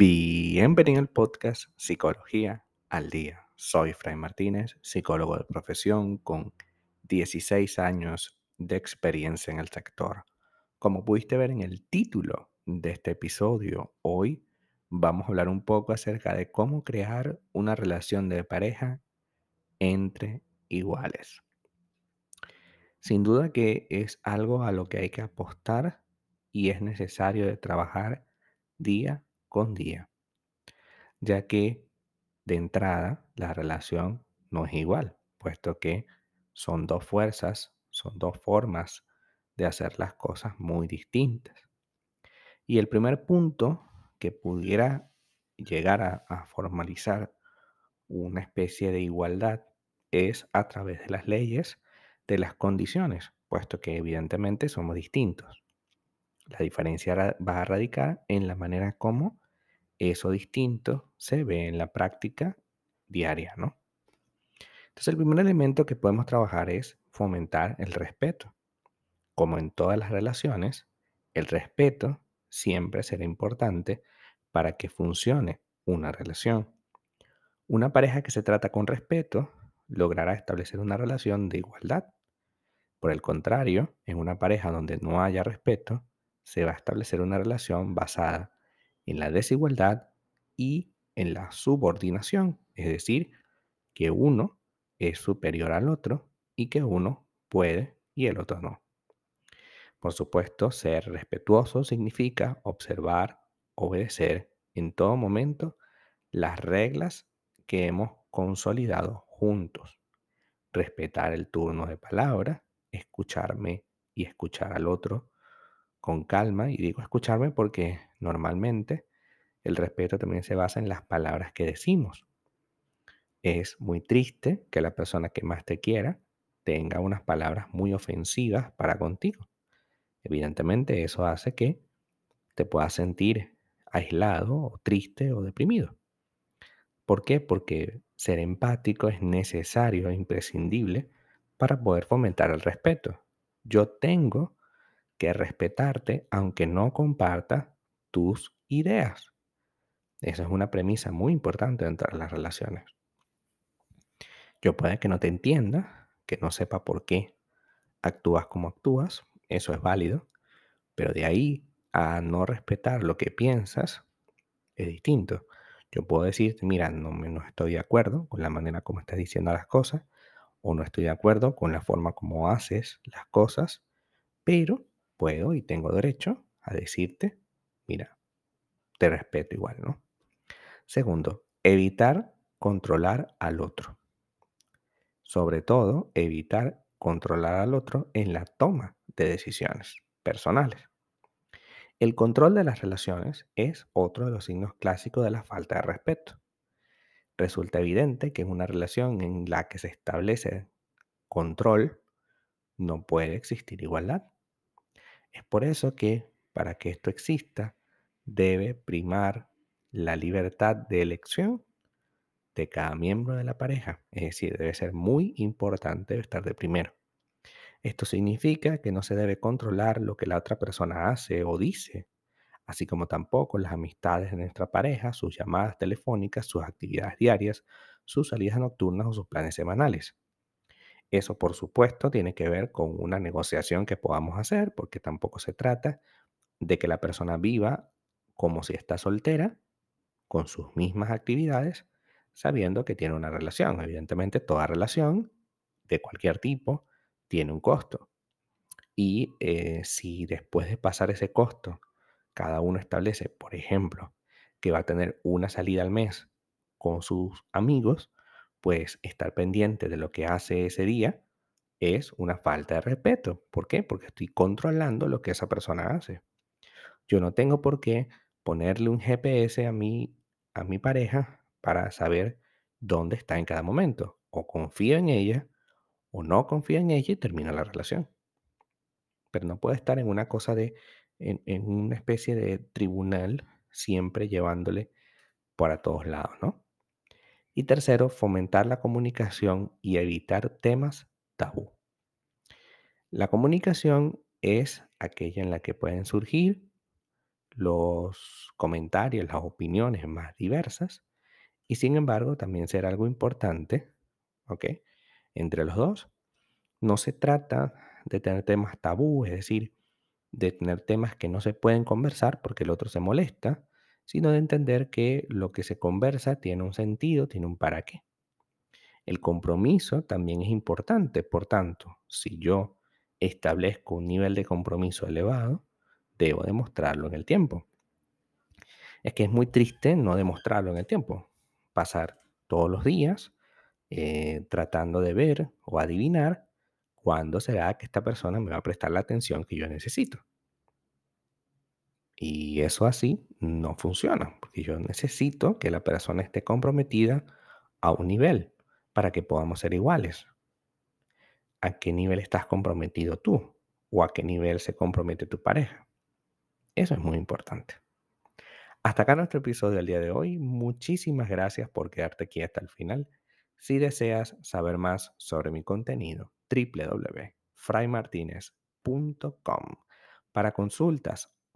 Bienvenido al podcast Psicología al Día. Soy Fray Martínez, psicólogo de profesión con 16 años de experiencia en el sector. Como pudiste ver en el título de este episodio, hoy vamos a hablar un poco acerca de cómo crear una relación de pareja entre iguales. Sin duda que es algo a lo que hay que apostar y es necesario de trabajar día con día, ya que de entrada la relación no es igual, puesto que son dos fuerzas, son dos formas de hacer las cosas muy distintas. Y el primer punto que pudiera llegar a, a formalizar una especie de igualdad es a través de las leyes de las condiciones, puesto que evidentemente somos distintos. La diferencia va a radicar en la manera como eso distinto se ve en la práctica diaria, ¿no? Entonces, el primer elemento que podemos trabajar es fomentar el respeto. Como en todas las relaciones, el respeto siempre será importante para que funcione una relación. Una pareja que se trata con respeto logrará establecer una relación de igualdad. Por el contrario, en una pareja donde no haya respeto, se va a establecer una relación basada en la desigualdad y en la subordinación, es decir, que uno es superior al otro y que uno puede y el otro no. Por supuesto, ser respetuoso significa observar, obedecer en todo momento las reglas que hemos consolidado juntos. Respetar el turno de palabra, escucharme y escuchar al otro con calma. Y digo escucharme porque normalmente el respeto también se basa en las palabras que decimos. Es muy triste que la persona que más te quiera tenga unas palabras muy ofensivas para contigo. Evidentemente eso hace que te puedas sentir aislado o triste o deprimido. ¿Por qué? Porque ser empático es necesario e imprescindible para poder fomentar el respeto. Yo tengo que respetarte aunque no comparta tus ideas. Esa es una premisa muy importante dentro de las relaciones. Yo puede que no te entienda, que no sepa por qué actúas como actúas, eso es válido, pero de ahí a no respetar lo que piensas es distinto. Yo puedo decirte, mira, no, no estoy de acuerdo con la manera como estás diciendo las cosas, o no estoy de acuerdo con la forma como haces las cosas, pero puedo y tengo derecho a decirte, mira, te respeto igual, ¿no? Segundo, evitar controlar al otro. Sobre todo, evitar controlar al otro en la toma de decisiones personales. El control de las relaciones es otro de los signos clásicos de la falta de respeto. Resulta evidente que en una relación en la que se establece control no puede existir igualdad. Es por eso que para que esto exista debe primar la libertad de elección de cada miembro de la pareja. Es decir, debe ser muy importante estar de primero. Esto significa que no se debe controlar lo que la otra persona hace o dice, así como tampoco las amistades de nuestra pareja, sus llamadas telefónicas, sus actividades diarias, sus salidas nocturnas o sus planes semanales. Eso, por supuesto, tiene que ver con una negociación que podamos hacer, porque tampoco se trata de que la persona viva como si está soltera, con sus mismas actividades, sabiendo que tiene una relación. Evidentemente, toda relación de cualquier tipo tiene un costo. Y eh, si después de pasar ese costo, cada uno establece, por ejemplo, que va a tener una salida al mes con sus amigos, pues estar pendiente de lo que hace ese día es una falta de respeto. ¿Por qué? Porque estoy controlando lo que esa persona hace. Yo no tengo por qué ponerle un GPS a mi, a mi pareja para saber dónde está en cada momento. O confío en ella o no confío en ella y termina la relación. Pero no puede estar en una cosa de, en una especie de tribunal, siempre llevándole para todos lados, ¿no? Tercero, fomentar la comunicación y evitar temas tabú. La comunicación es aquella en la que pueden surgir los comentarios, las opiniones más diversas y sin embargo también será algo importante, ¿ok? Entre los dos, no se trata de tener temas tabú, es decir, de tener temas que no se pueden conversar porque el otro se molesta, sino de entender que lo que se conversa tiene un sentido, tiene un para qué. El compromiso también es importante, por tanto, si yo establezco un nivel de compromiso elevado, debo demostrarlo en el tiempo. Es que es muy triste no demostrarlo en el tiempo, pasar todos los días eh, tratando de ver o adivinar cuándo será que esta persona me va a prestar la atención que yo necesito. Y eso así no funciona, porque yo necesito que la persona esté comprometida a un nivel para que podamos ser iguales. ¿A qué nivel estás comprometido tú? ¿O a qué nivel se compromete tu pareja? Eso es muy importante. Hasta acá nuestro episodio del día de hoy. Muchísimas gracias por quedarte aquí hasta el final. Si deseas saber más sobre mi contenido, www.fraymartinez.com. Para consultas